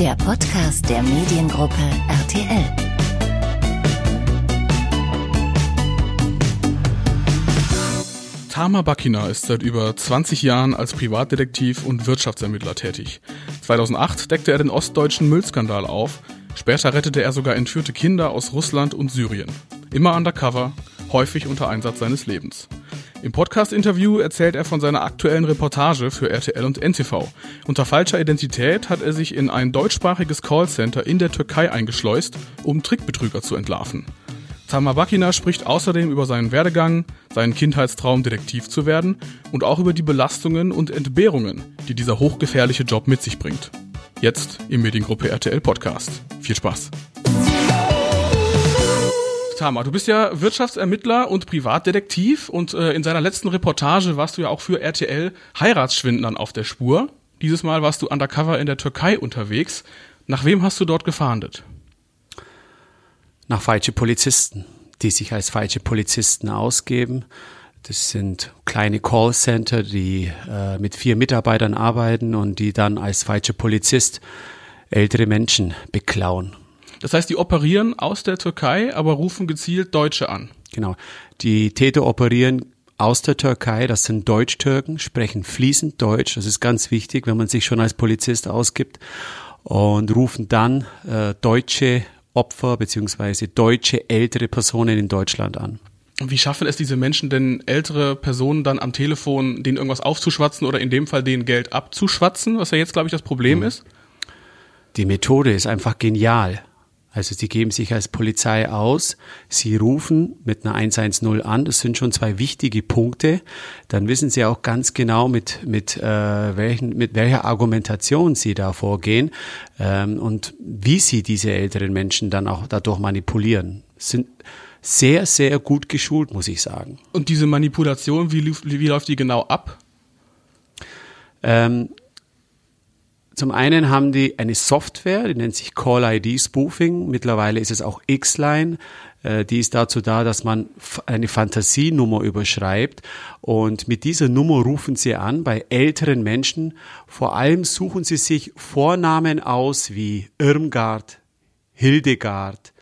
der Podcast der Mediengruppe RTL. Tama Bakina ist seit über 20 Jahren als Privatdetektiv und Wirtschaftsermittler tätig. 2008 deckte er den ostdeutschen Müllskandal auf. Später rettete er sogar entführte Kinder aus Russland und Syrien. Immer undercover, häufig unter Einsatz seines Lebens. Im Podcast-Interview erzählt er von seiner aktuellen Reportage für RTL und NTV. Unter falscher Identität hat er sich in ein deutschsprachiges Callcenter in der Türkei eingeschleust, um Trickbetrüger zu entlarven. Tamar Bakina spricht außerdem über seinen Werdegang, seinen Kindheitstraum, Detektiv zu werden und auch über die Belastungen und Entbehrungen, die dieser hochgefährliche Job mit sich bringt. Jetzt im Mediengruppe RTL Podcast. Viel Spaß! Tama, du bist ja Wirtschaftsermittler und Privatdetektiv und äh, in seiner letzten Reportage warst du ja auch für RTL Heiratsschwindlern auf der Spur. Dieses Mal warst du undercover in der Türkei unterwegs. Nach wem hast du dort gefahndet? Nach falsche Polizisten, die sich als falsche Polizisten ausgeben. Das sind kleine Callcenter, die äh, mit vier Mitarbeitern arbeiten und die dann als falscher Polizist ältere Menschen beklauen. Das heißt, die operieren aus der Türkei, aber rufen gezielt Deutsche an. Genau. Die Täter operieren aus der Türkei, das sind Deutsch-Türken, sprechen fließend Deutsch, das ist ganz wichtig, wenn man sich schon als Polizist ausgibt, und rufen dann äh, deutsche Opfer beziehungsweise deutsche ältere Personen in Deutschland an. Wie schaffen es diese Menschen denn, ältere Personen dann am Telefon, denen irgendwas aufzuschwatzen oder in dem Fall denen Geld abzuschwatzen, was ja jetzt, glaube ich, das Problem mhm. ist? Die Methode ist einfach genial. Also sie geben sich als Polizei aus, sie rufen mit einer 110 an, das sind schon zwei wichtige Punkte. Dann wissen sie auch ganz genau, mit, mit, äh, welchen, mit welcher Argumentation sie da vorgehen ähm, und wie sie diese älteren Menschen dann auch dadurch manipulieren. Sind sehr, sehr gut geschult, muss ich sagen. Und diese Manipulation, wie, wie läuft die genau ab? Ähm, zum einen haben die eine Software, die nennt sich Call ID Spoofing. Mittlerweile ist es auch X-Line. Äh, die ist dazu da, dass man eine Fantasienummer überschreibt. Und mit dieser Nummer rufen sie an bei älteren Menschen. Vor allem suchen sie sich Vornamen aus wie Irmgard, Hildegard,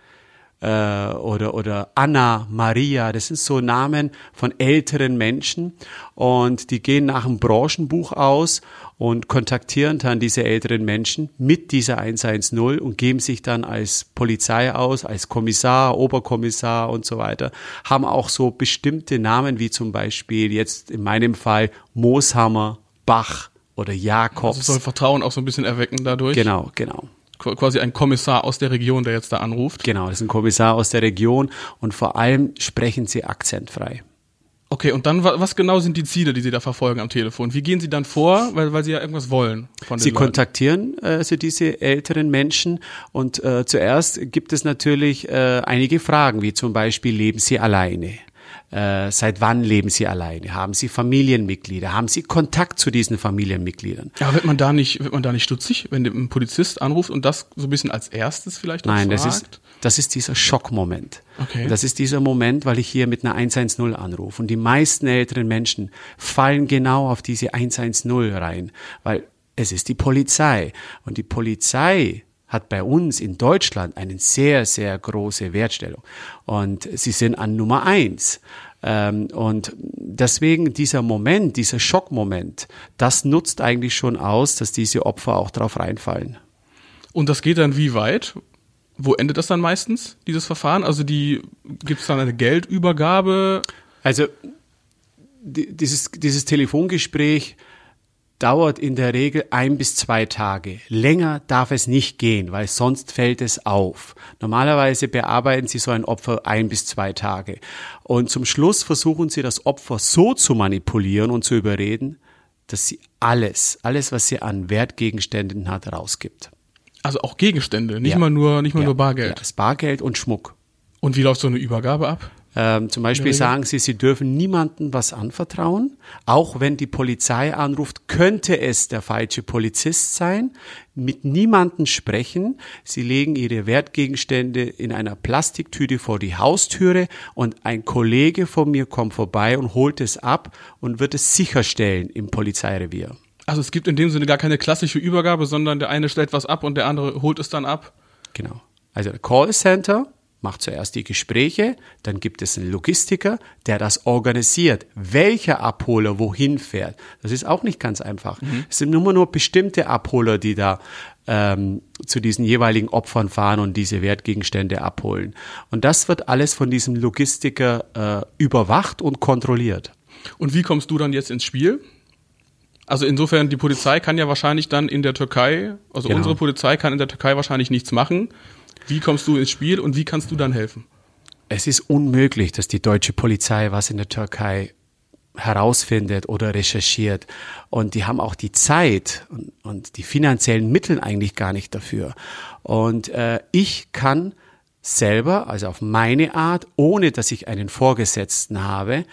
äh, oder, oder Anna, Maria, das sind so Namen von älteren Menschen und die gehen nach einem Branchenbuch aus und kontaktieren dann diese älteren Menschen mit dieser 110 und geben sich dann als Polizei aus, als Kommissar, Oberkommissar und so weiter, haben auch so bestimmte Namen wie zum Beispiel jetzt in meinem Fall Mooshammer, Bach oder Jakobs. Also soll Vertrauen auch so ein bisschen erwecken dadurch. Genau, genau quasi ein Kommissar aus der Region, der jetzt da anruft. Genau, das ist ein Kommissar aus der Region und vor allem sprechen sie akzentfrei. Okay, und dann, was genau sind die Ziele, die Sie da verfolgen am Telefon? Wie gehen Sie dann vor, weil, weil Sie ja irgendwas wollen von den Sie Leuten? kontaktieren also diese älteren Menschen und äh, zuerst gibt es natürlich äh, einige Fragen, wie zum Beispiel, leben Sie alleine? Äh, seit wann leben Sie alleine? Haben Sie Familienmitglieder? Haben Sie Kontakt zu diesen Familienmitgliedern? Ja, wird man da nicht, wird man da nicht stutzig, wenn ein Polizist anruft und das so ein bisschen als erstes vielleicht Nein, fragt? das ist, das ist dieser Schockmoment. Okay. Das ist dieser Moment, weil ich hier mit einer 110 anrufe. Und die meisten älteren Menschen fallen genau auf diese 110 rein, weil es ist die Polizei. Und die Polizei hat bei uns in Deutschland eine sehr, sehr große Wertstellung. Und sie sind an Nummer eins. Ähm, und deswegen dieser Moment, dieser Schockmoment, das nutzt eigentlich schon aus, dass diese Opfer auch drauf reinfallen. Und das geht dann wie weit? Wo endet das dann meistens, dieses Verfahren? Also die gibt es dann eine Geldübergabe? Also dieses, dieses Telefongespräch dauert in der Regel ein bis zwei Tage. Länger darf es nicht gehen, weil sonst fällt es auf. Normalerweise bearbeiten Sie so ein Opfer ein bis zwei Tage. Und zum Schluss versuchen Sie das Opfer so zu manipulieren und zu überreden, dass sie alles, alles, was sie an Wertgegenständen hat, rausgibt. Also auch Gegenstände, nicht ja. mal nur, nicht mal ja. nur Bargeld. Ja, das Bargeld und Schmuck. Und wie läuft so eine Übergabe ab? Ähm, zum Beispiel sagen sie, sie dürfen niemandem was anvertrauen. Auch wenn die Polizei anruft, könnte es der falsche Polizist sein. Mit niemandem sprechen. Sie legen ihre Wertgegenstände in einer Plastiktüte vor die Haustüre und ein Kollege von mir kommt vorbei und holt es ab und wird es sicherstellen im Polizeirevier. Also es gibt in dem Sinne gar keine klassische Übergabe, sondern der eine stellt was ab und der andere holt es dann ab. Genau. Also Callcenter macht zuerst die Gespräche, dann gibt es einen Logistiker, der das organisiert, welcher Abholer wohin fährt. Das ist auch nicht ganz einfach. Mhm. Es sind immer nur bestimmte Abholer, die da ähm, zu diesen jeweiligen Opfern fahren und diese Wertgegenstände abholen. Und das wird alles von diesem Logistiker äh, überwacht und kontrolliert. Und wie kommst du dann jetzt ins Spiel? Also insofern, die Polizei kann ja wahrscheinlich dann in der Türkei, also genau. unsere Polizei kann in der Türkei wahrscheinlich nichts machen. Wie kommst du ins Spiel und wie kannst du dann helfen? Es ist unmöglich, dass die deutsche Polizei was in der Türkei herausfindet oder recherchiert. Und die haben auch die Zeit und, und die finanziellen Mittel eigentlich gar nicht dafür. Und äh, ich kann selber, also auf meine Art, ohne dass ich einen Vorgesetzten habe,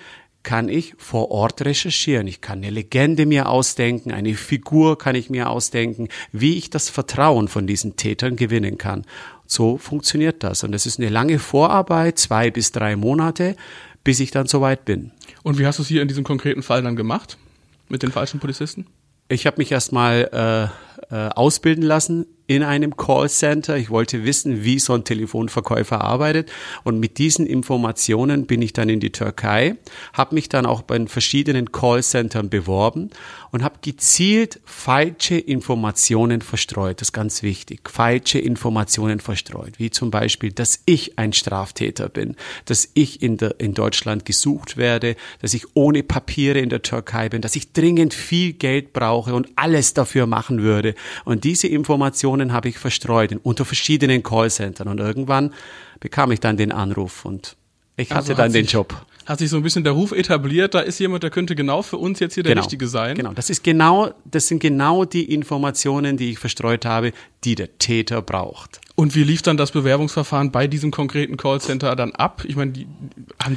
kann ich vor Ort recherchieren. Ich kann eine Legende mir ausdenken, eine Figur kann ich mir ausdenken, wie ich das Vertrauen von diesen Tätern gewinnen kann. So funktioniert das. Und es ist eine lange Vorarbeit, zwei bis drei Monate, bis ich dann soweit bin. Und wie hast du es hier in diesem konkreten Fall dann gemacht? Mit den falschen Polizisten? Ich habe mich erstmal äh, äh, ausbilden lassen in einem Callcenter. Ich wollte wissen, wie so ein Telefonverkäufer arbeitet. Und mit diesen Informationen bin ich dann in die Türkei, habe mich dann auch bei verschiedenen Callcentern beworben und habe gezielt falsche Informationen verstreut. Das ist ganz wichtig. Falsche Informationen verstreut. Wie zum Beispiel, dass ich ein Straftäter bin, dass ich in, der, in Deutschland gesucht werde, dass ich ohne Papiere in der Türkei bin, dass ich dringend viel Geld brauche und alles dafür machen würde. Und diese Informationen Informationen habe ich verstreut unter verschiedenen Callcentern und irgendwann bekam ich dann den Anruf und ich also hatte dann den Job. Hat sich so ein bisschen der Ruf etabliert, da ist jemand, der könnte genau für uns jetzt hier der genau, Richtige sein. Genau, das ist genau, das sind genau die Informationen, die ich verstreut habe, die der Täter braucht. Und wie lief dann das Bewerbungsverfahren bei diesem konkreten Callcenter dann ab? Ich meine, die,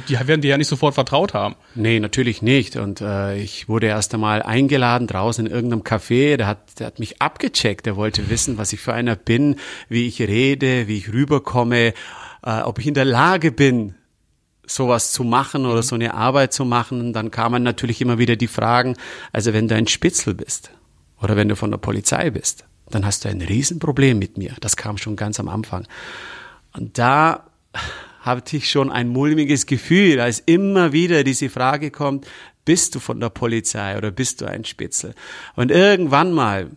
die werden dir ja nicht sofort vertraut haben. Nee, natürlich nicht. Und äh, ich wurde erst einmal eingeladen draußen in irgendeinem Café. Der hat, der hat mich abgecheckt. Der wollte wissen, was ich für einer bin, wie ich rede, wie ich rüberkomme, äh, ob ich in der Lage bin, sowas zu machen oder so eine Arbeit zu machen. Dann kamen natürlich immer wieder die Fragen, also wenn du ein Spitzel bist oder wenn du von der Polizei bist, dann hast du ein Riesenproblem mit mir. Das kam schon ganz am Anfang. Und da hatte ich schon ein mulmiges Gefühl, als immer wieder diese Frage kommt, bist du von der Polizei oder bist du ein Spitzel? Und irgendwann mal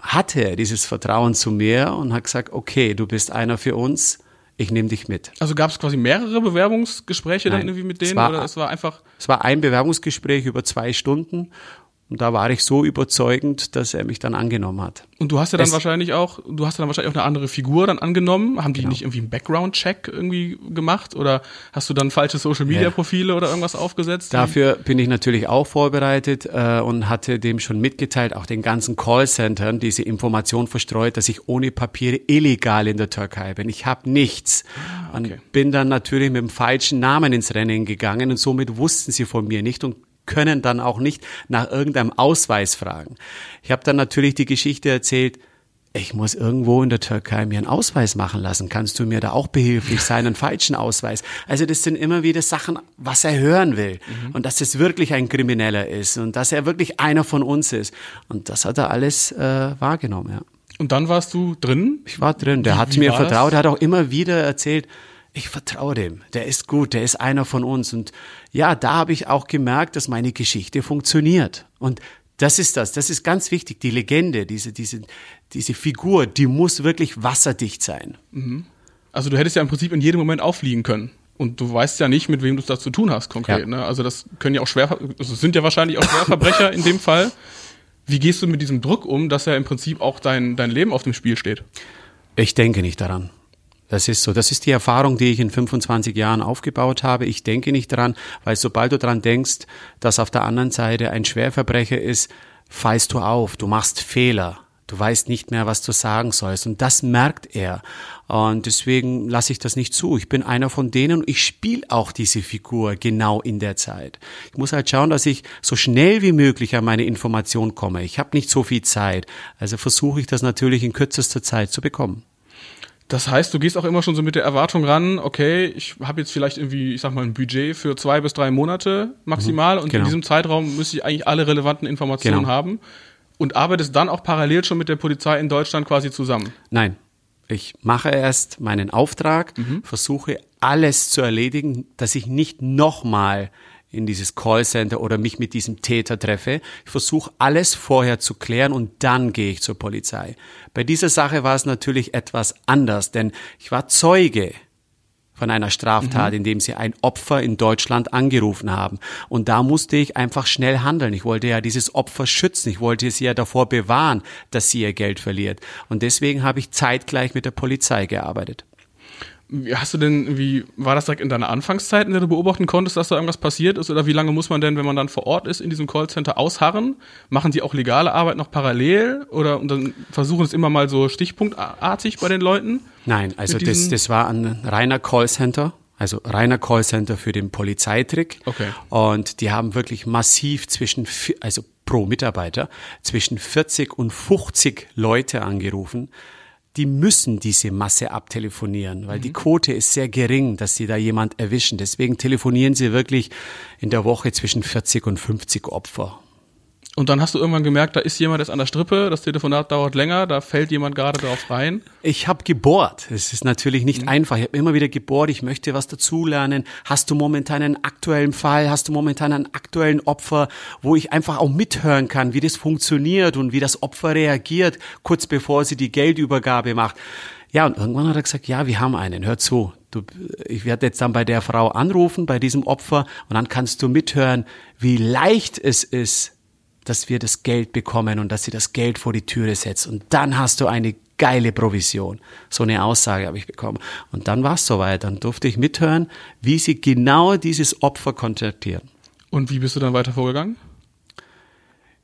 hatte er dieses Vertrauen zu mir und hat gesagt, okay, du bist einer für uns, ich nehme dich mit. Also gab es quasi mehrere Bewerbungsgespräche Nein, dann irgendwie mit denen? War, oder es war einfach. Es war ein Bewerbungsgespräch über zwei Stunden und da war ich so überzeugend, dass er mich dann angenommen hat. Und du hast ja dann es wahrscheinlich auch, du hast ja dann wahrscheinlich auch eine andere Figur dann angenommen. Haben die genau. nicht irgendwie einen Background-Check irgendwie gemacht? Oder hast du dann falsche Social-Media-Profile ja. oder irgendwas aufgesetzt? Dafür bin ich natürlich auch vorbereitet äh, und hatte dem schon mitgeteilt, auch den ganzen Callcentern diese Information verstreut, dass ich ohne Papiere illegal in der Türkei bin. Ich habe nichts. Ah, okay. Und bin dann natürlich mit dem falschen Namen ins Rennen gegangen und somit wussten sie von mir nicht und können dann auch nicht nach irgendeinem Ausweis fragen. Ich habe dann natürlich die Geschichte erzählt, ich muss irgendwo in der Türkei mir einen Ausweis machen lassen. Kannst du mir da auch behilflich sein, einen falschen Ausweis? Also das sind immer wieder Sachen, was er hören will. Mhm. Und dass es wirklich ein Krimineller ist und dass er wirklich einer von uns ist. Und das hat er alles äh, wahrgenommen, ja. Und dann warst du drin? Ich war drin. Der wie, hat wie mir vertraut, der hat auch immer wieder erzählt, ich vertraue dem, der ist gut, der ist einer von uns. Und ja, da habe ich auch gemerkt, dass meine Geschichte funktioniert. Und das ist das, das ist ganz wichtig. Die Legende, diese, diese, diese Figur, die muss wirklich wasserdicht sein. Mhm. Also du hättest ja im Prinzip in jedem Moment auffliegen können. Und du weißt ja nicht, mit wem du das zu tun hast konkret. Ja. Ne? Also das können ja auch schwer, also sind ja wahrscheinlich auch Schwerverbrecher in dem Fall. Wie gehst du mit diesem Druck um, dass ja im Prinzip auch dein, dein Leben auf dem Spiel steht? Ich denke nicht daran. Das ist so. Das ist die Erfahrung, die ich in 25 Jahren aufgebaut habe. Ich denke nicht dran, weil sobald du dran denkst, dass auf der anderen Seite ein Schwerverbrecher ist, fallst du auf. Du machst Fehler. Du weißt nicht mehr, was du sagen sollst. Und das merkt er. Und deswegen lasse ich das nicht zu. Ich bin einer von denen und ich spiele auch diese Figur genau in der Zeit. Ich muss halt schauen, dass ich so schnell wie möglich an meine Information komme. Ich habe nicht so viel Zeit. Also versuche ich das natürlich in kürzester Zeit zu bekommen. Das heißt, du gehst auch immer schon so mit der Erwartung ran, okay, ich habe jetzt vielleicht irgendwie, ich sag mal, ein Budget für zwei bis drei Monate maximal mhm, und genau. in diesem Zeitraum müsste ich eigentlich alle relevanten Informationen genau. haben. Und arbeitest dann auch parallel schon mit der Polizei in Deutschland quasi zusammen? Nein. Ich mache erst meinen Auftrag, mhm. versuche alles zu erledigen, dass ich nicht nochmal in dieses Callcenter oder mich mit diesem Täter treffe. Ich versuche alles vorher zu klären und dann gehe ich zur Polizei. Bei dieser Sache war es natürlich etwas anders, denn ich war Zeuge von einer Straftat, mhm. indem sie ein Opfer in Deutschland angerufen haben. Und da musste ich einfach schnell handeln. Ich wollte ja dieses Opfer schützen. Ich wollte sie ja davor bewahren, dass sie ihr Geld verliert. Und deswegen habe ich zeitgleich mit der Polizei gearbeitet. Hast du denn, wie war das direkt in deiner Anfangszeit, in der du beobachten konntest, dass da irgendwas passiert ist? Oder wie lange muss man denn, wenn man dann vor Ort ist, in diesem Callcenter ausharren? Machen die auch legale Arbeit noch parallel? Oder und dann versuchen es immer mal so stichpunktartig bei den Leuten? Nein, also das, das war ein reiner Callcenter. Also reiner Callcenter für den Polizeitrick. Okay. Und die haben wirklich massiv zwischen, also pro Mitarbeiter, zwischen 40 und 50 Leute angerufen die müssen diese Masse abtelefonieren, weil mhm. die Quote ist sehr gering, dass sie da jemand erwischen. Deswegen telefonieren sie wirklich in der Woche zwischen 40 und 50 Opfer. Und dann hast du irgendwann gemerkt, da ist jemand jetzt an der Strippe, das Telefonat dauert länger, da fällt jemand gerade drauf rein. Ich habe gebohrt. Es ist natürlich nicht mhm. einfach. Ich habe immer wieder gebohrt, ich möchte was dazulernen. Hast du momentan einen aktuellen Fall? Hast du momentan einen aktuellen Opfer, wo ich einfach auch mithören kann, wie das funktioniert und wie das Opfer reagiert, kurz bevor sie die Geldübergabe macht. Ja, und irgendwann hat er gesagt, ja, wir haben einen, hör zu. Du, ich werde jetzt dann bei der Frau anrufen, bei diesem Opfer, und dann kannst du mithören, wie leicht es ist, dass wir das Geld bekommen und dass sie das Geld vor die Türe setzt. Und dann hast du eine geile Provision. So eine Aussage habe ich bekommen. Und dann war es soweit. Dann durfte ich mithören, wie sie genau dieses Opfer kontaktieren. Und wie bist du dann weiter vorgegangen?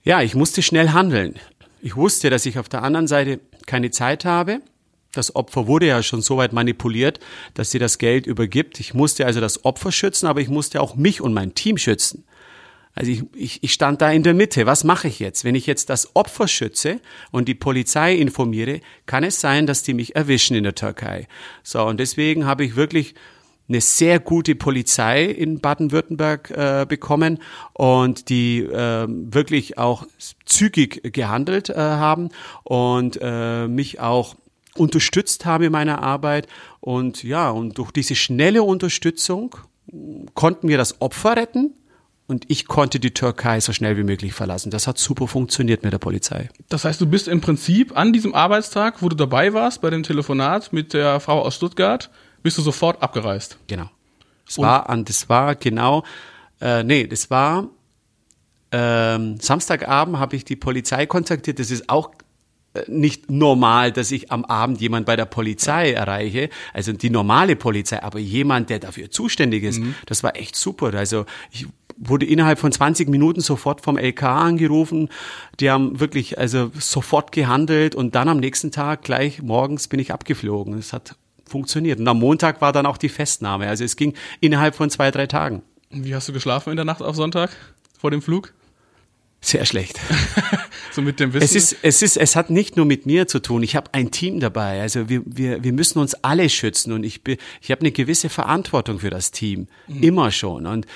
Ja, ich musste schnell handeln. Ich wusste, dass ich auf der anderen Seite keine Zeit habe. Das Opfer wurde ja schon so weit manipuliert, dass sie das Geld übergibt. Ich musste also das Opfer schützen, aber ich musste auch mich und mein Team schützen. Also ich, ich, ich stand da in der Mitte. Was mache ich jetzt? Wenn ich jetzt das Opfer schütze und die Polizei informiere, kann es sein, dass die mich erwischen in der Türkei. So, und deswegen habe ich wirklich eine sehr gute Polizei in Baden-Württemberg äh, bekommen und die äh, wirklich auch zügig gehandelt äh, haben und äh, mich auch unterstützt haben in meiner Arbeit. Und ja, und durch diese schnelle Unterstützung konnten wir das Opfer retten und ich konnte die Türkei so schnell wie möglich verlassen. Das hat super funktioniert mit der Polizei. Das heißt, du bist im Prinzip an diesem Arbeitstag, wo du dabei warst bei dem Telefonat mit der Frau aus Stuttgart, bist du sofort abgereist. Genau. Es war an, das war genau, äh, nee, das war ähm, Samstagabend habe ich die Polizei kontaktiert. Das ist auch äh, nicht normal, dass ich am Abend jemand bei der Polizei erreiche, also die normale Polizei, aber jemand, der dafür zuständig ist, mhm. das war echt super. Also ich wurde innerhalb von 20 Minuten sofort vom LK angerufen. Die haben wirklich also sofort gehandelt und dann am nächsten Tag gleich morgens bin ich abgeflogen. Es hat funktioniert. Und am Montag war dann auch die Festnahme. Also es ging innerhalb von zwei, drei Tagen. Wie hast du geschlafen in der Nacht auf Sonntag vor dem Flug? Sehr schlecht. so mit dem Wissen. Es ist, es ist, es hat nicht nur mit mir zu tun. Ich habe ein Team dabei. Also wir, wir, wir müssen uns alle schützen und ich, bin, ich habe eine gewisse Verantwortung für das Team. Mhm. Immer schon. Und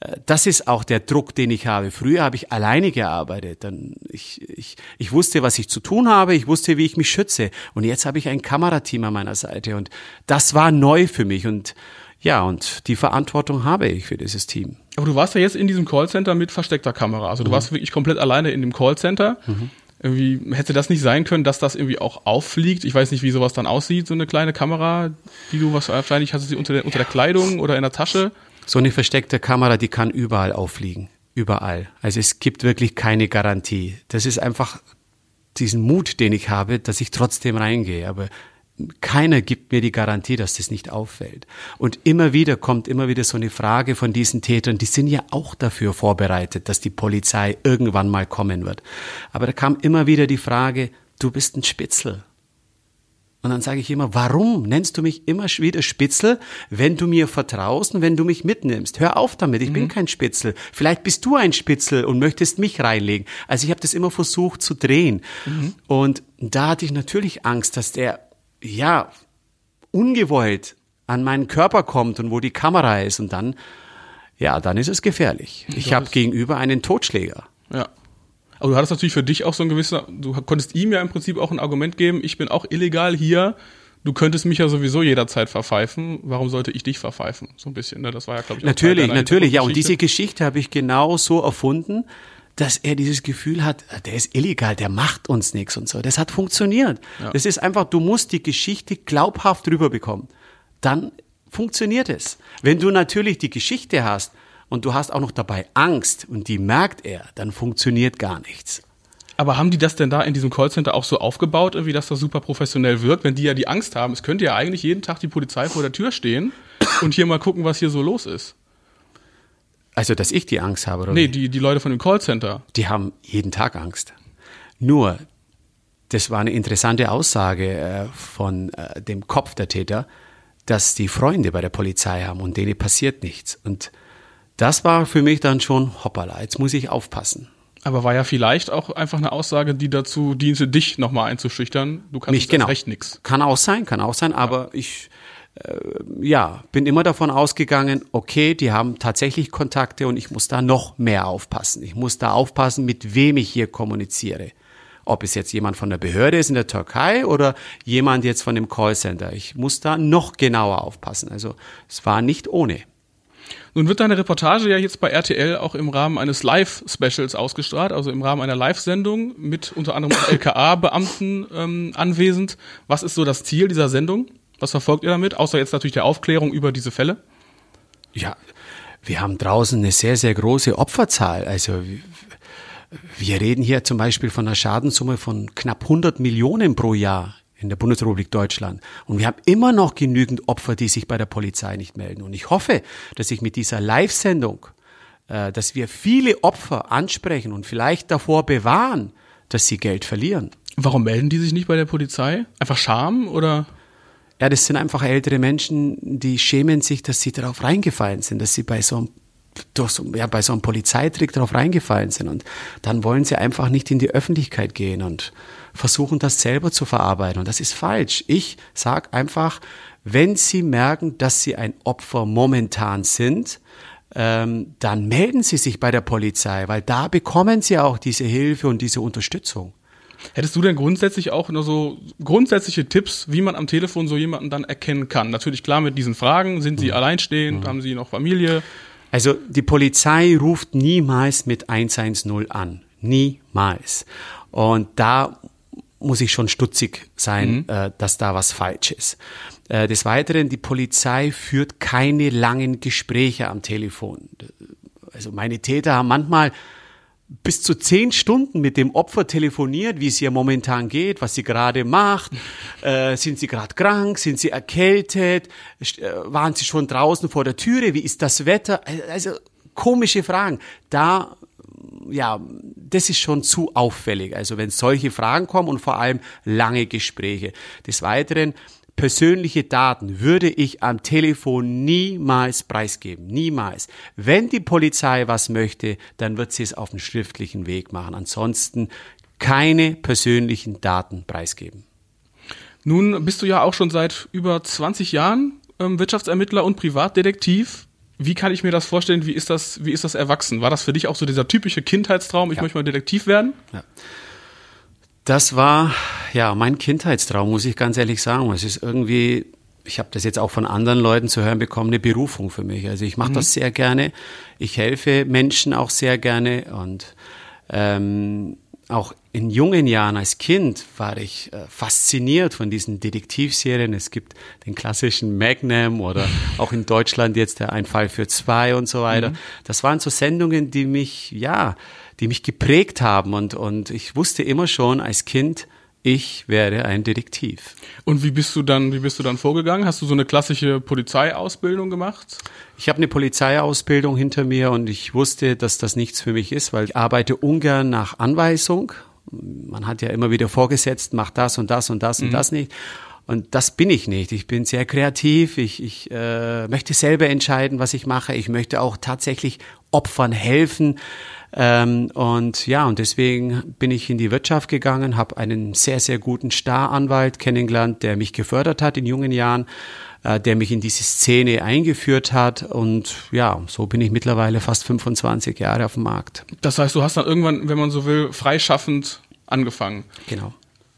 äh, das ist auch der Druck, den ich habe. Früher habe ich alleine gearbeitet. Dann ich, ich, ich wusste, was ich zu tun habe. Ich wusste, wie ich mich schütze. Und jetzt habe ich ein Kamerateam an meiner Seite. Und das war neu für mich. Und ja, und die Verantwortung habe ich für dieses Team. Aber du warst ja jetzt in diesem Callcenter mit versteckter Kamera. Also du mhm. warst wirklich komplett alleine in dem Callcenter. Mhm. Irgendwie hätte das nicht sein können, dass das irgendwie auch auffliegt. Ich weiß nicht, wie sowas dann aussieht, so eine kleine Kamera, die du wahrscheinlich hast du sie unter der, unter der Kleidung oder in der Tasche. So eine versteckte Kamera, die kann überall auffliegen. Überall. Also es gibt wirklich keine Garantie. Das ist einfach diesen Mut, den ich habe, dass ich trotzdem reingehe. Aber keiner gibt mir die Garantie, dass das nicht auffällt. Und immer wieder kommt immer wieder so eine Frage von diesen Tätern, die sind ja auch dafür vorbereitet, dass die Polizei irgendwann mal kommen wird. Aber da kam immer wieder die Frage, du bist ein Spitzel. Und dann sage ich immer, warum nennst du mich immer wieder Spitzel, wenn du mir vertraust und wenn du mich mitnimmst? Hör auf damit, ich mhm. bin kein Spitzel. Vielleicht bist du ein Spitzel und möchtest mich reinlegen. Also ich habe das immer versucht zu drehen. Mhm. Und da hatte ich natürlich Angst, dass der ja, ungewollt an meinen Körper kommt und wo die Kamera ist und dann, ja, dann ist es gefährlich. Ich habe gegenüber einen Totschläger. Ja. Aber du hattest natürlich für dich auch so ein gewisser, du konntest ihm ja im Prinzip auch ein Argument geben, ich bin auch illegal hier, du könntest mich ja sowieso jederzeit verpfeifen, warum sollte ich dich verpfeifen? So ein bisschen, ne? Das war ja, glaube ich, Natürlich, natürlich, ja. Und diese Geschichte habe ich genau so erfunden, dass er dieses Gefühl hat, ah, der ist illegal, der macht uns nichts und so. Das hat funktioniert. Ja. Das ist einfach, du musst die Geschichte glaubhaft rüberbekommen. Dann funktioniert es. Wenn du natürlich die Geschichte hast und du hast auch noch dabei Angst und die merkt er, dann funktioniert gar nichts. Aber haben die das denn da in diesem Callcenter auch so aufgebaut, irgendwie, dass das super professionell wirkt? Wenn die ja die Angst haben, es könnte ja eigentlich jeden Tag die Polizei vor der Tür stehen und hier mal gucken, was hier so los ist. Also, dass ich die Angst habe, oder? Nee, die, die Leute von dem Callcenter. Die haben jeden Tag Angst. Nur, das war eine interessante Aussage äh, von äh, dem Kopf der Täter, dass die Freunde bei der Polizei haben und denen passiert nichts. Und das war für mich dann schon, hoppala, jetzt muss ich aufpassen. Aber war ja vielleicht auch einfach eine Aussage, die dazu diente, dich nochmal einzuschüchtern. Du kannst Nicht genau. recht nichts. Kann auch sein, kann auch sein, aber ja. ich ja, bin immer davon ausgegangen, okay, die haben tatsächlich Kontakte und ich muss da noch mehr aufpassen. Ich muss da aufpassen, mit wem ich hier kommuniziere. Ob es jetzt jemand von der Behörde ist in der Türkei oder jemand jetzt von dem Callcenter. Ich muss da noch genauer aufpassen. Also es war nicht ohne. Nun wird deine Reportage ja jetzt bei RTL auch im Rahmen eines Live-Specials ausgestrahlt, also im Rahmen einer Live-Sendung mit unter anderem LKA-Beamten ähm, anwesend. Was ist so das Ziel dieser Sendung? Was verfolgt ihr damit? Außer jetzt natürlich der Aufklärung über diese Fälle? Ja, wir haben draußen eine sehr, sehr große Opferzahl. Also wir reden hier zum Beispiel von einer Schadenssumme von knapp 100 Millionen pro Jahr in der Bundesrepublik Deutschland. Und wir haben immer noch genügend Opfer, die sich bei der Polizei nicht melden. Und ich hoffe, dass ich mit dieser Live-Sendung, äh, dass wir viele Opfer ansprechen und vielleicht davor bewahren, dass sie Geld verlieren. Warum melden die sich nicht bei der Polizei? Einfach Scham oder? Ja, das sind einfach ältere Menschen, die schämen sich, dass sie darauf reingefallen sind, dass sie bei so einem durch so, ja, bei so einem Polizeitrick darauf reingefallen sind. Und dann wollen sie einfach nicht in die Öffentlichkeit gehen und versuchen, das selber zu verarbeiten. Und das ist falsch. Ich sage einfach, wenn sie merken, dass sie ein Opfer momentan sind, ähm, dann melden sie sich bei der Polizei, weil da bekommen sie auch diese Hilfe und diese Unterstützung. Hättest du denn grundsätzlich auch nur so grundsätzliche Tipps, wie man am Telefon so jemanden dann erkennen kann? Natürlich klar mit diesen Fragen. Sind sie mhm. alleinstehend? Mhm. Haben sie noch Familie? Also die Polizei ruft niemals mit 110 an. Niemals. Und da muss ich schon stutzig sein, mhm. äh, dass da was falsch ist. Äh, des Weiteren, die Polizei führt keine langen Gespräche am Telefon. Also meine Täter haben manchmal bis zu zehn Stunden mit dem Opfer telefoniert, wie es ihr momentan geht, was sie gerade macht. Äh, sind sie gerade krank? Sind sie erkältet? Äh, waren sie schon draußen vor der Türe? Wie ist das Wetter? Also komische Fragen. Da, ja, das ist schon zu auffällig. Also wenn solche Fragen kommen und vor allem lange Gespräche. Des Weiteren, persönliche Daten würde ich am Telefon niemals preisgeben. Niemals. Wenn die Polizei was möchte, dann wird sie es auf dem schriftlichen Weg machen. Ansonsten keine persönlichen Daten preisgeben. Nun bist du ja auch schon seit über 20 Jahren ähm, Wirtschaftsermittler und Privatdetektiv. Wie kann ich mir das vorstellen? Wie ist das, wie ist das erwachsen? War das für dich auch so dieser typische Kindheitstraum, ich ja. möchte mal Detektiv werden? Ja. Das war ja mein Kindheitstraum, muss ich ganz ehrlich sagen. Es ist irgendwie, ich habe das jetzt auch von anderen Leuten zu hören bekommen, eine Berufung für mich. Also ich mache mhm. das sehr gerne. Ich helfe Menschen auch sehr gerne und ähm, auch in jungen Jahren als Kind war ich äh, fasziniert von diesen Detektivserien. Es gibt den klassischen Magnum oder auch in Deutschland jetzt der Ein Fall für zwei und so weiter. Mhm. Das waren so Sendungen, die mich, ja, die mich geprägt haben und, und ich wusste immer schon als Kind, ich werde ein Detektiv. Und wie bist du dann, wie bist du dann vorgegangen? Hast du so eine klassische Polizeiausbildung gemacht? Ich habe eine Polizeiausbildung hinter mir und ich wusste, dass das nichts für mich ist, weil ich arbeite ungern nach Anweisung. Man hat ja immer wieder vorgesetzt, mach das und das und das mhm. und das nicht. Und das bin ich nicht. Ich bin sehr kreativ. Ich, ich äh, möchte selber entscheiden, was ich mache. Ich möchte auch tatsächlich Opfern helfen. Ähm, und ja, und deswegen bin ich in die Wirtschaft gegangen, habe einen sehr, sehr guten Staranwalt kennengelernt, der mich gefördert hat in jungen Jahren. äh, der mich in diese Szene eingeführt hat. Und ja, so bin ich mittlerweile fast 25 Jahre auf dem Markt. Das heißt, du hast dann irgendwann, wenn man so will, freischaffend angefangen. Genau.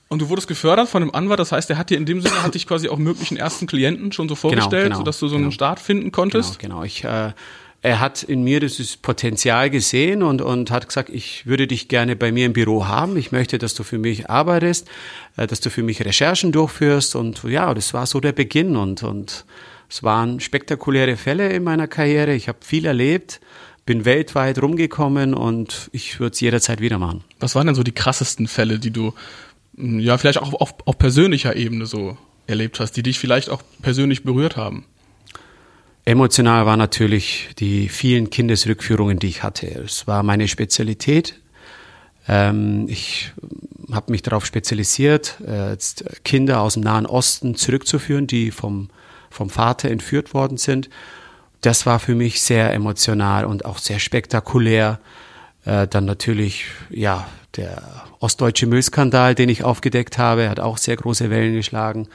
Und du wurdest gefördert von einem Anwalt, das heißt, der hat dir in dem Sinne, hat dich quasi auch möglichen ersten Klienten schon so vorgestellt, genau, genau, sodass du so einen genau. Start finden konntest? Genau, genau. Ich, äh, er hat in mir dieses Potenzial gesehen und, und hat gesagt, ich würde dich gerne bei mir im Büro haben. Ich möchte, dass du für mich arbeitest, äh, dass du für mich Recherchen durchführst. Und ja, das war so der Beginn. Und, und es waren spektakuläre Fälle in meiner Karriere. Ich habe viel erlebt, bin weltweit rumgekommen und ich würde es jederzeit wieder machen. Was waren denn so die krassesten Fälle, die du ja, vielleicht auch auf, auf persönlicher Ebene so erlebt hast, die dich vielleicht auch persönlich berührt haben? Emotional war natürlich die vielen Kindesrückführungen, die ich hatte. Es war meine Spezialität. Ähm, ich habe mich darauf spezialisiert, äh, Kinder aus dem Nahen Osten zurückzuführen, die vom, vom Vater entführt worden sind. Das war für mich sehr emotional und auch sehr spektakulär. Äh, dann natürlich, ja, der ostdeutsche Müllskandal, den ich aufgedeckt habe, hat auch sehr große Wellen geschlagen.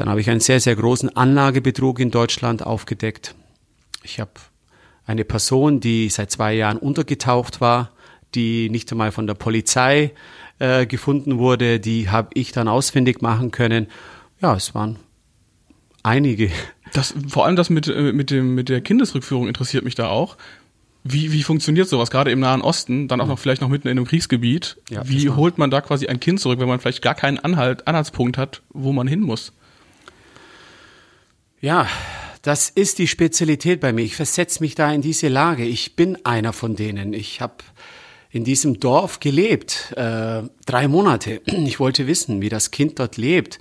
Dann habe ich einen sehr, sehr großen Anlagebetrug in Deutschland aufgedeckt. Ich habe eine Person, die seit zwei Jahren untergetaucht war, die nicht einmal von der Polizei äh, gefunden wurde, die habe ich dann ausfindig machen können. Ja, es waren einige. Das, vor allem das mit, äh, mit, dem, mit der Kindesrückführung interessiert mich da auch. Wie, wie funktioniert sowas, gerade im Nahen Osten, dann auch noch vielleicht noch mitten in einem Kriegsgebiet? Ja, wie holt man da quasi ein Kind zurück, wenn man vielleicht gar keinen Anhalt, Anhaltspunkt hat, wo man hin muss? Ja, das ist die Spezialität bei mir. Ich versetze mich da in diese Lage. Ich bin einer von denen. Ich habe in diesem Dorf gelebt, äh, drei Monate. Ich wollte wissen, wie das Kind dort lebt.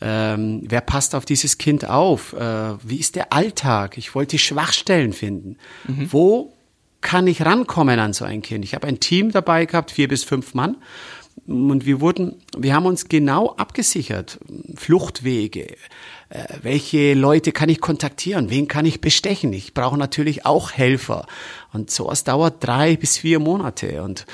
Ähm, wer passt auf dieses Kind auf? Äh, wie ist der Alltag? Ich wollte Schwachstellen finden. Mhm. Wo kann ich rankommen an so ein Kind? Ich habe ein Team dabei gehabt, vier bis fünf Mann. Und wir wurden, wir haben uns genau abgesichert. Fluchtwege. Äh, welche Leute kann ich kontaktieren? Wen kann ich bestechen? Ich brauche natürlich auch Helfer. Und sowas dauert drei bis vier Monate. Und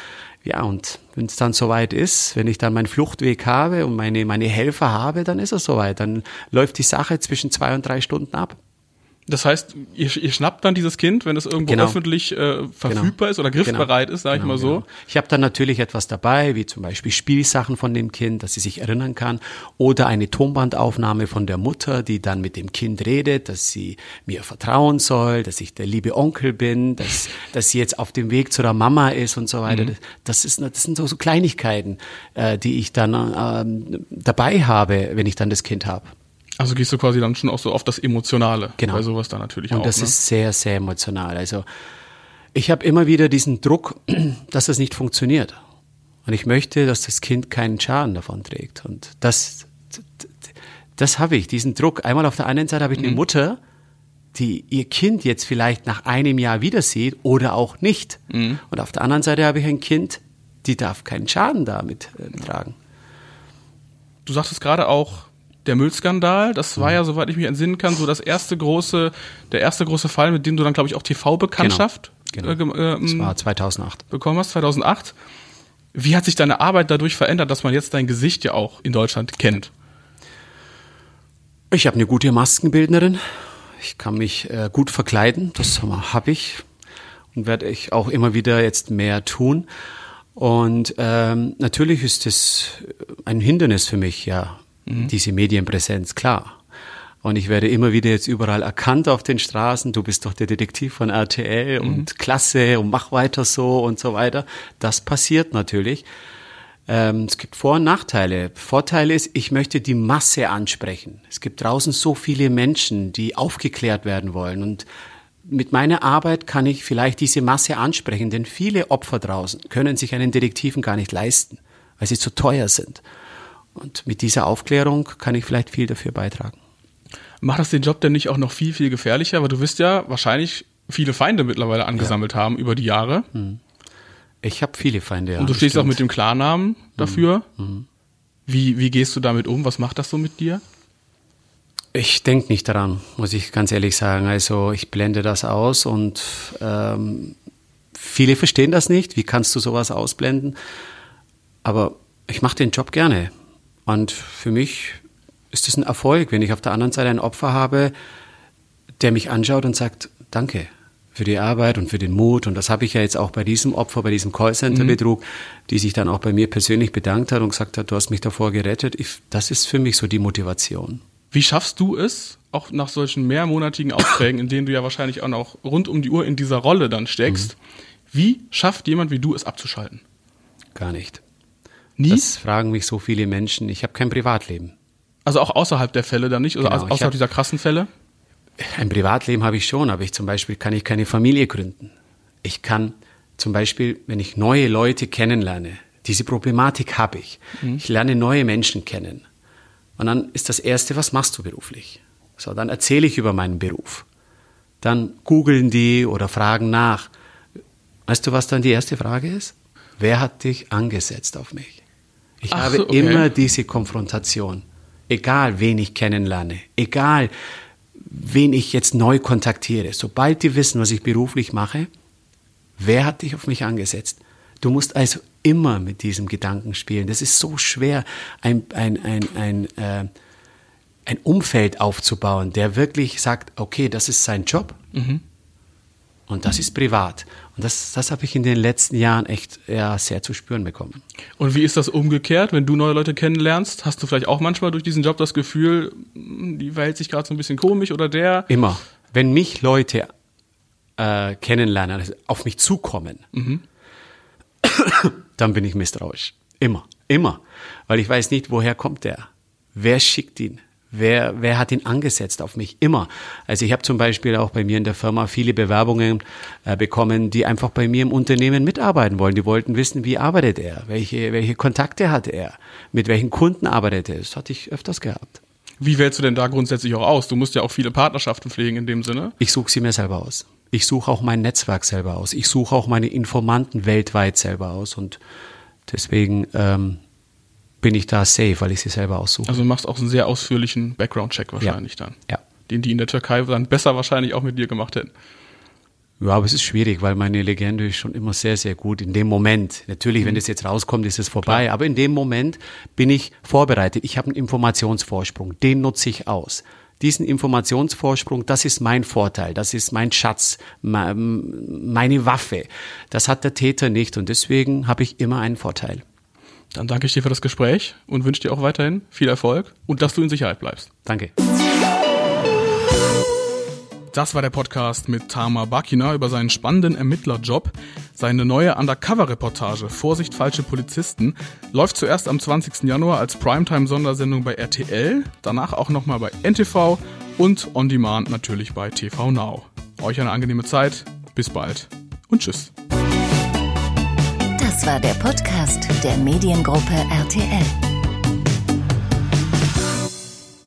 ja, und wenn es dann soweit ist, wenn ich dann meinen Fluchtweg habe und meine, meine Helfer habe, dann ist es soweit. Dann läuft die Sache zwischen zwei und drei Stunden ab. Das heißt, ihr, ihr schnappt dann dieses Kind, wenn es irgendwo genau. öffentlich äh, verfügbar genau. ist oder griffbereit genau. ist, sage ich genau, mal so. Genau. Ich habe dann natürlich etwas dabei, wie zum Beispiel Spielsachen von dem Kind, dass sie sich erinnern kann, oder eine Tonbandaufnahme von der Mutter, die dann mit dem Kind redet, dass sie mir vertrauen soll, dass ich der liebe Onkel bin, dass, dass sie jetzt auf dem Weg zu der Mama ist und so weiter. Mhm. Das, ist, das sind so, so Kleinigkeiten, äh, die ich dann äh, dabei habe, wenn ich dann das Kind habe. Also gehst du quasi dann schon auch so auf das Emotionale. Genau. Bei sowas dann natürlich Und auch. das ne? ist sehr, sehr emotional. Also ich habe immer wieder diesen Druck, dass das nicht funktioniert. Und ich möchte, dass das Kind keinen Schaden davon trägt. Und das, das habe ich, diesen Druck. Einmal auf der einen Seite habe ich eine mhm. Mutter, die ihr Kind jetzt vielleicht nach einem Jahr wieder sieht oder auch nicht. Mhm. Und auf der anderen Seite habe ich ein Kind, die darf keinen Schaden damit äh, tragen. Du sagtest gerade auch, der Müllskandal, das war ja, soweit ich mich entsinnen kann, so das erste große, der erste große Fall, mit dem du dann, glaube ich, auch TV-Bekanntschaft genau, genau. Äh, ähm, das war 2008. bekommen hast, 2008. Wie hat sich deine Arbeit dadurch verändert, dass man jetzt dein Gesicht ja auch in Deutschland kennt? Ich habe eine gute Maskenbildnerin. Ich kann mich äh, gut verkleiden, das habe ich und werde ich auch immer wieder jetzt mehr tun. Und ähm, natürlich ist es ein Hindernis für mich, ja, mhm. diese Medienpräsenz, klar. Und ich werde immer wieder jetzt überall erkannt auf den Straßen. Du bist doch der Detektiv von RTL mhm. und klasse und mach weiter so und so weiter. Das passiert natürlich. Ähm, es gibt Vor- und Nachteile. Vorteil ist, ich möchte die Masse ansprechen. Es gibt draußen so viele Menschen, die aufgeklärt werden wollen. Und mit meiner Arbeit kann ich vielleicht diese Masse ansprechen, denn viele Opfer draußen können sich einen Detektiven gar nicht leisten, weil sie zu teuer sind. Und mit dieser Aufklärung kann ich vielleicht viel dafür beitragen. Macht das den Job denn nicht auch noch viel, viel gefährlicher? Weil du wirst ja wahrscheinlich viele Feinde mittlerweile angesammelt ja. haben über die Jahre. Hm. Ich habe viele Feinde. Ja, Und du stehst bestimmt. auch mit dem Klarnamen dafür. Mhm. Wie, wie gehst du damit um? Was macht das so mit dir? Ich denke nicht daran, muss ich ganz ehrlich sagen. Also ich blende das aus und ähm, viele verstehen das nicht. Wie kannst du sowas ausblenden? Aber ich mache den Job gerne. Und für mich ist das ein Erfolg, wenn ich auf der anderen Seite ein Opfer habe, der mich anschaut und sagt, danke für die Arbeit und für den Mut. Und das habe ich ja jetzt auch bei diesem Opfer, bei diesem Callcenter-Betrug, mhm. die sich dann auch bei mir persönlich bedankt hat und gesagt hat, du hast mich davor gerettet. Ich, das ist für mich so die Motivation. Wie schaffst du es, auch nach solchen mehrmonatigen Aufträgen, in denen du ja wahrscheinlich auch noch rund um die Uhr in dieser Rolle dann steckst, mhm. wie schafft jemand wie du es abzuschalten? Gar nicht. Nie? Das fragen mich so viele Menschen. Ich habe kein Privatleben. Also auch außerhalb der Fälle dann nicht? Oder genau, außerhalb hab, dieser krassen Fälle? Ein Privatleben habe ich schon, aber ich zum Beispiel kann ich keine Familie gründen. Ich kann zum Beispiel, wenn ich neue Leute kennenlerne, diese Problematik habe ich. Mhm. Ich lerne neue Menschen kennen. Und dann ist das Erste, was machst du beruflich? So, dann erzähle ich über meinen Beruf. Dann googeln die oder fragen nach. Weißt du, was dann die erste Frage ist? Wer hat dich angesetzt auf mich? Ich Ach, habe okay. immer diese Konfrontation. Egal, wen ich kennenlerne, egal, wen ich jetzt neu kontaktiere. Sobald die wissen, was ich beruflich mache, wer hat dich auf mich angesetzt? Du musst also immer mit diesem Gedanken spielen. Das ist so schwer, ein, ein, ein, ein, äh, ein Umfeld aufzubauen, der wirklich sagt, okay, das ist sein Job mhm. Und das ist privat. Und das, das habe ich in den letzten Jahren echt ja, sehr zu spüren bekommen. Und wie ist das umgekehrt, wenn du neue Leute kennenlernst? Hast du vielleicht auch manchmal durch diesen Job das Gefühl, hm, die verhält sich gerade so ein bisschen komisch oder der? Immer. Wenn mich Leute äh, kennenlernen, also auf mich zukommen, mhm dann bin ich misstrauisch. Immer, immer. Weil ich weiß nicht, woher kommt der? Wer schickt ihn? Wer, wer hat ihn angesetzt auf mich? Immer. Also ich habe zum Beispiel auch bei mir in der Firma viele Bewerbungen äh, bekommen, die einfach bei mir im Unternehmen mitarbeiten wollen. Die wollten wissen, wie arbeitet er? Welche, welche Kontakte hat er? Mit welchen Kunden arbeitet er? Das hatte ich öfters gehabt. Wie wählst du denn da grundsätzlich auch aus? Du musst ja auch viele Partnerschaften pflegen in dem Sinne. Ich suche sie mir selber aus. Ich suche auch mein Netzwerk selber aus. Ich suche auch meine Informanten weltweit selber aus. Und deswegen ähm, bin ich da safe, weil ich sie selber aussuche. Also du machst auch einen sehr ausführlichen Background-Check wahrscheinlich ja. dann. Ja. Den die in der Türkei dann besser wahrscheinlich auch mit dir gemacht hätten. Ja, aber es ist schwierig, weil meine Legende ist schon immer sehr, sehr gut. In dem Moment, natürlich, mhm. wenn das jetzt rauskommt, ist es vorbei. Klar. Aber in dem Moment bin ich vorbereitet. Ich habe einen Informationsvorsprung. Den nutze ich aus diesen Informationsvorsprung, das ist mein Vorteil, das ist mein Schatz, meine Waffe. Das hat der Täter nicht und deswegen habe ich immer einen Vorteil. Dann danke ich dir für das Gespräch und wünsche dir auch weiterhin viel Erfolg und dass du in Sicherheit bleibst. Danke. Das war der Podcast mit Tama Bakina über seinen spannenden Ermittlerjob. Seine neue Undercover-Reportage Vorsicht falsche Polizisten läuft zuerst am 20. Januar als Primetime-Sondersendung bei RTL, danach auch nochmal bei NTV und on demand natürlich bei TV Now. Euch eine angenehme Zeit, bis bald und tschüss. Das war der Podcast der Mediengruppe RTL.